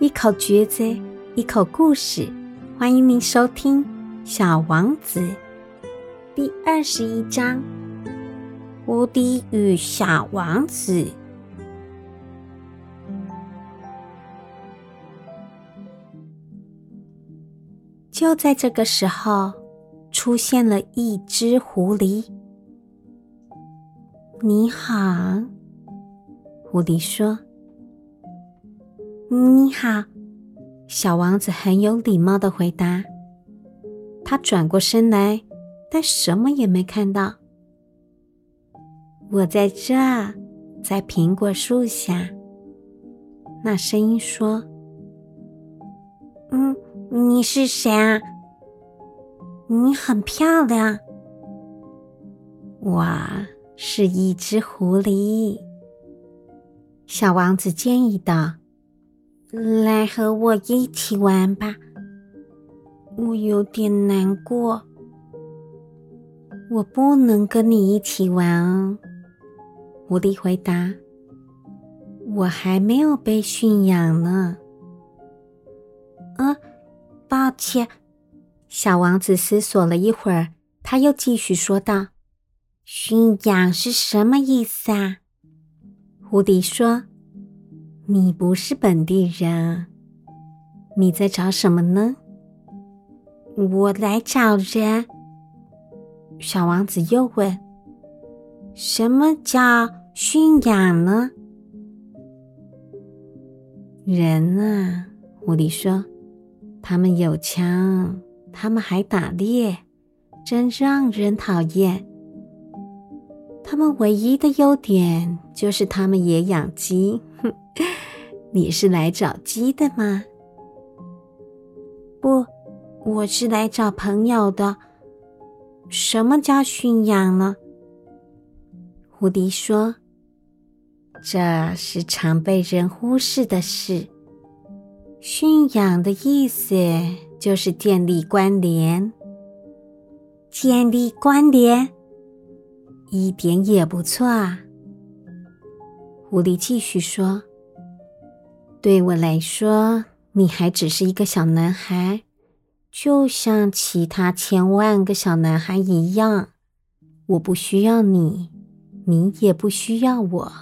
一口橘子，一口故事，欢迎您收听《小王子》第二十一章《无敌与小王子》。就在这个时候，出现了一只狐狸。你好，狐狸说。你好，小王子很有礼貌的回答。他转过身来，但什么也没看到。我在这，在苹果树下。那声音说：“嗯，你是谁啊？你很漂亮。”我是一只狐狸。小王子建议道。来和我一起玩吧，我有点难过。我不能跟你一起玩哦。狐狸回答：“我还没有被驯养呢。”呃，抱歉。小王子思索了一会儿，他又继续说道：“驯养是什么意思啊？”狐狸说。你不是本地人，你在找什么呢？我来找人。小王子又问：“什么叫驯养呢？”人啊，狐狸说：“他们有枪，他们还打猎，真让人讨厌。他们唯一的优点就是他们也养鸡。”哼哼。你是来找鸡的吗？不，我是来找朋友的。什么叫驯养呢？狐狸说：“这是常被人忽视的事。驯养的意思就是建立关联。建立关联，一点也不错啊。”狐狸继续说。对我来说，你还只是一个小男孩，就像其他千万个小男孩一样。我不需要你，你也不需要我。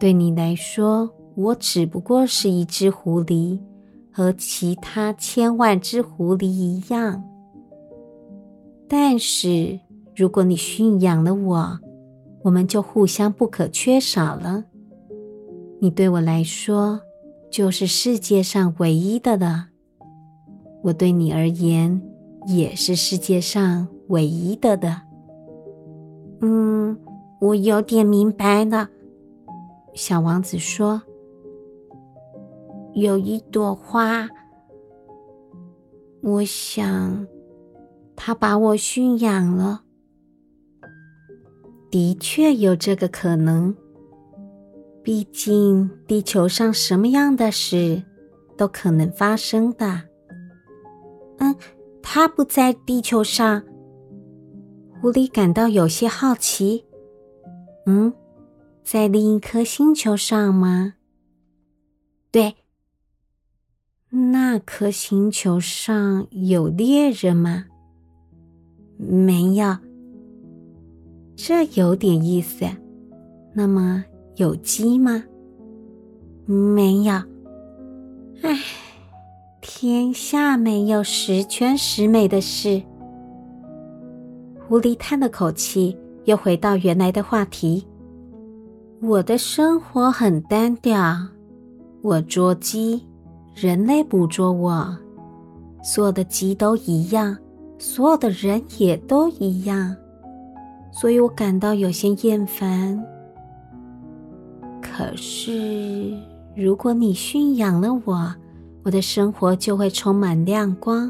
对你来说，我只不过是一只狐狸，和其他千万只狐狸一样。但是，如果你驯养了我，我们就互相不可缺少了。你对我来说就是世界上唯一的了，我对你而言也是世界上唯一的的。嗯，我有点明白了。小王子说：“有一朵花，我想他把我驯养了。的确有这个可能。”毕竟，地球上什么样的事都可能发生的。嗯，他不在地球上。狐狸感到有些好奇。嗯，在另一颗星球上吗？对。那颗星球上有猎人吗？没有。这有点意思。那么。有鸡吗？没有。唉，天下没有十全十美的事。狐狸叹了口气，又回到原来的话题：“我的生活很单调，我捉鸡，人类捕捉我，所有的鸡都一样，所有的人也都一样，所以我感到有些厌烦。”可是，如果你驯养了我，我的生活就会充满亮光。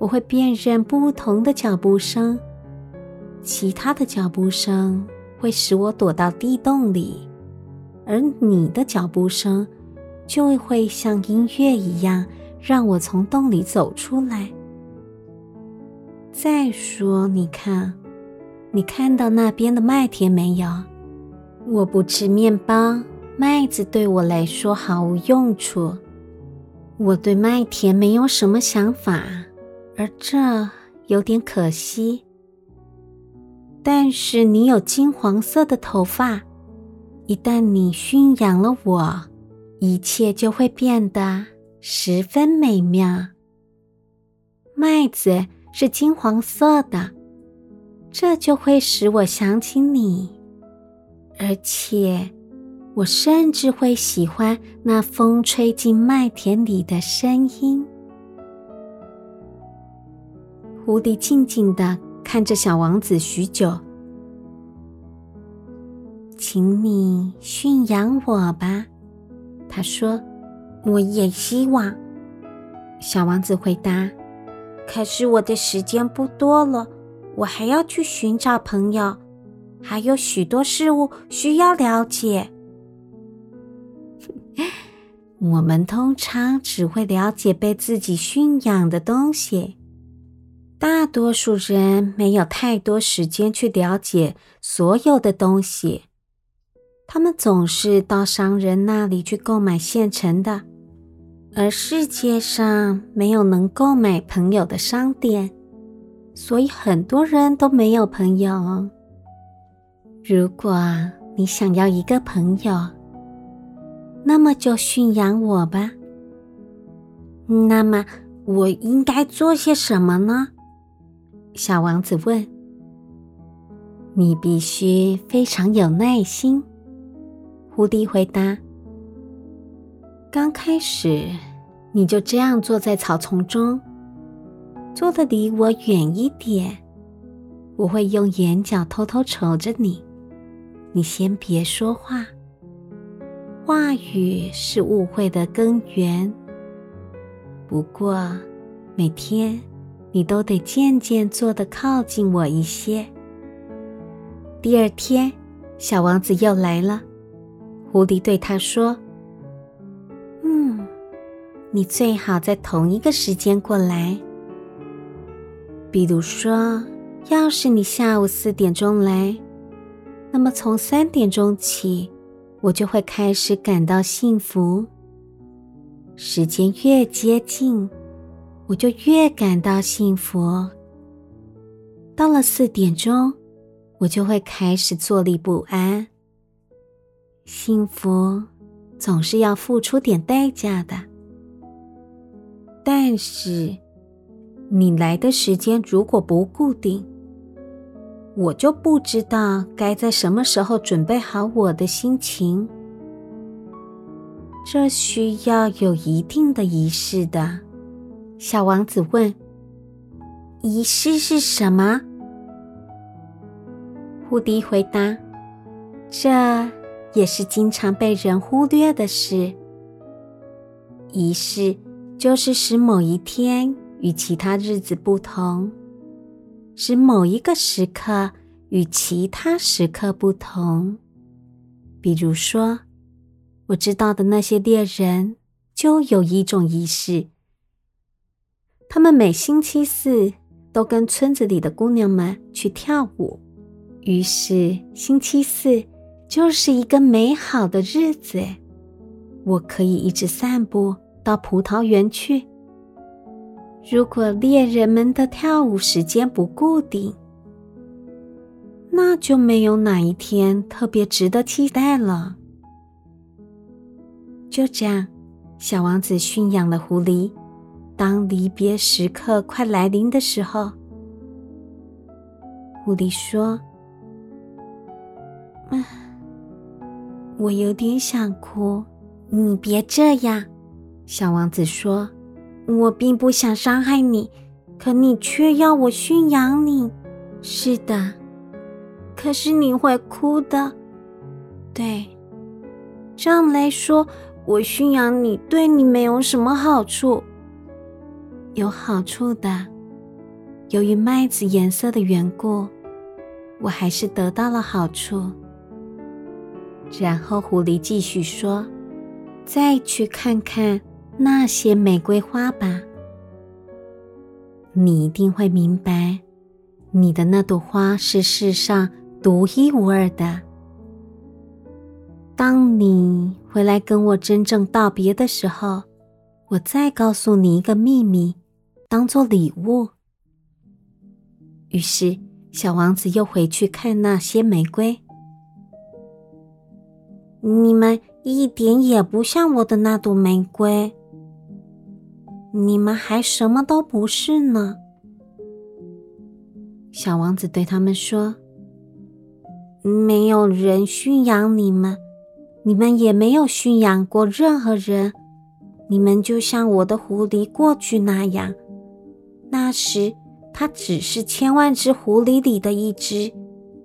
我会辨认不同的脚步声，其他的脚步声会使我躲到地洞里，而你的脚步声就会像音乐一样，让我从洞里走出来。再说，你看，你看到那边的麦田没有？我不吃面包，麦子对我来说毫无用处。我对麦田没有什么想法，而这有点可惜。但是你有金黄色的头发，一旦你驯养了我，一切就会变得十分美妙。麦子是金黄色的，这就会使我想起你，而且。我甚至会喜欢那风吹进麦田里的声音。狐狸静静的看着小王子许久，请你驯养我吧，他说。我也希望。小王子回答。可是我的时间不多了，我还要去寻找朋友，还有许多事物需要了解。我们通常只会了解被自己驯养的东西，大多数人没有太多时间去了解所有的东西。他们总是到商人那里去购买现成的，而世界上没有能购买朋友的商店，所以很多人都没有朋友。如果你想要一个朋友，那么就驯养我吧。那么我应该做些什么呢？小王子问。你必须非常有耐心。狐狸回答。刚开始，你就这样坐在草丛中，坐的离我远一点。我会用眼角偷偷瞅着你。你先别说话。话语是误会的根源。不过，每天你都得渐渐坐得靠近我一些。第二天，小王子又来了。狐狸对他说：“嗯，你最好在同一个时间过来。比如说，要是你下午四点钟来，那么从三点钟起。”我就会开始感到幸福。时间越接近，我就越感到幸福。到了四点钟，我就会开始坐立不安。幸福总是要付出点代价的。但是，你来的时间如果不固定，我就不知道该在什么时候准备好我的心情，这需要有一定的仪式的。小王子问：“仪式是什么？”蝴蝶回答：“这也是经常被人忽略的事。仪式就是使某一天与其他日子不同。”使某一个时刻与其他时刻不同。比如说，我知道的那些猎人就有一种仪式，他们每星期四都跟村子里的姑娘们去跳舞。于是，星期四就是一个美好的日子，我可以一直散步到葡萄园去。如果猎人们的跳舞时间不固定，那就没有哪一天特别值得期待了。就这样，小王子驯养了狐狸。当离别时刻快来临的时候，狐狸说：“唉，我有点想哭。”你别这样，小王子说。我并不想伤害你，可你却要我驯养你。是的，可是你会哭的。对，这样来说，我驯养你对你没有什么好处。有好处的，由于麦子颜色的缘故，我还是得到了好处。然后狐狸继续说：“再去看看。”那些玫瑰花吧，你一定会明白，你的那朵花是世上独一无二的。当你回来跟我真正道别的时候，我再告诉你一个秘密，当做礼物。”于是，小王子又回去看那些玫瑰。你们一点也不像我的那朵玫瑰，你们还什么都不是呢。小王子对他们说：“没有人驯养你们，你们也没有驯养过任何人。你们就像我的狐狸过去那样，那时它只是千万只狐狸里的一只，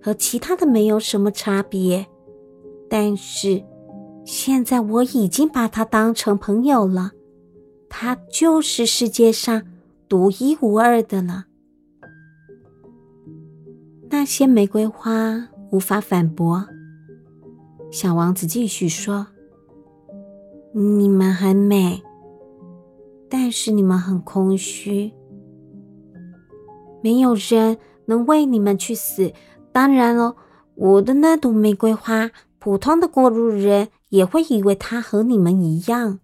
和其他的没有什么差别。”但是，现在我已经把它当成朋友了，他就是世界上独一无二的了。那些玫瑰花无法反驳。小王子继续说：“你们很美，但是你们很空虚，没有人能为你们去死。当然了，我的那朵玫瑰花。”普通的过路人也会以为它和你们一样，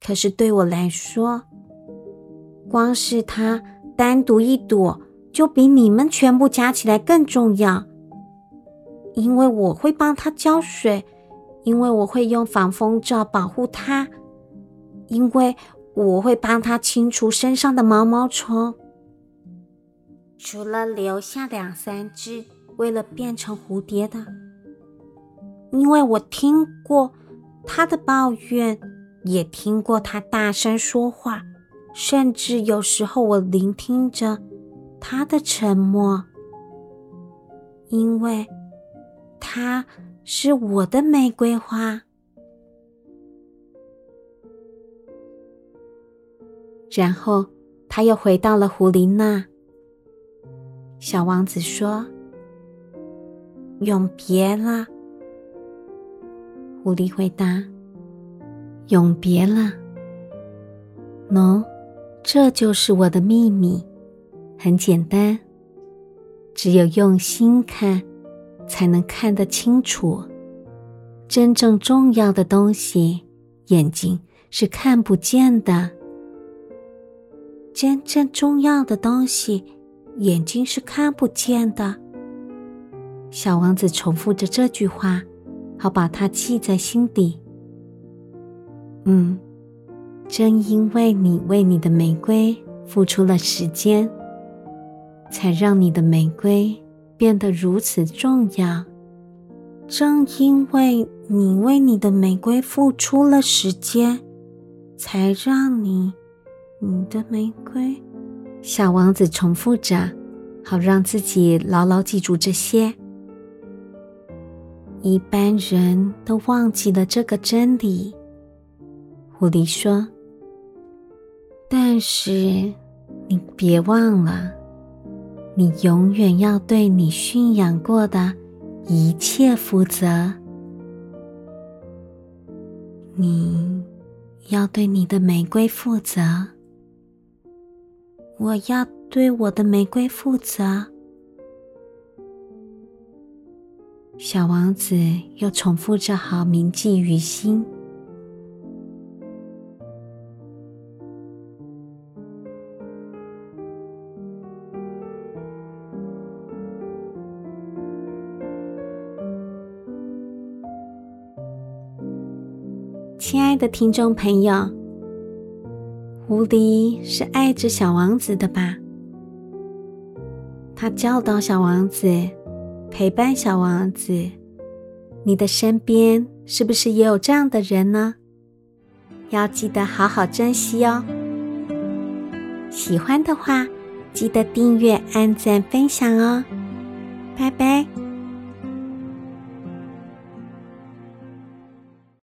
可是对我来说，光是它单独一朵就比你们全部加起来更重要。因为我会帮它浇水，因为我会用防风罩保护它，因为我会帮它清除身上的毛毛虫，除了留下两三只为了变成蝴蝶的。因为我听过他的抱怨，也听过他大声说话，甚至有时候我聆听着他的沉默。因为他是我的玫瑰花。然后他又回到了狐狸那。小王子说：“永别了。”狐狸回答：“永别了。”喏，这就是我的秘密，很简单，只有用心看，才能看得清楚。真正重要的东西，眼睛是看不见的。真正重要的东西，眼睛是看不见的。小王子重复着这句话。好把它记在心底。嗯，正因为你为你的玫瑰付出了时间，才让你的玫瑰变得如此重要。正因为你为你的玫瑰付出了时间，才让你你的玫瑰……小王子重复着，好让自己牢牢记住这些。一般人都忘记了这个真理，狐狸说：“但是你别忘了，你永远要对你驯养过的一切负责。你要对你的玫瑰负责，我要对我的玫瑰负责。”小王子又重复着：“好，铭记于心。”的听众朋友，狐狸是爱着小王子的吧？他教导小王子。陪伴小王子，你的身边是不是也有这样的人呢？要记得好好珍惜哦。喜欢的话，记得订阅、按赞、分享哦。拜拜。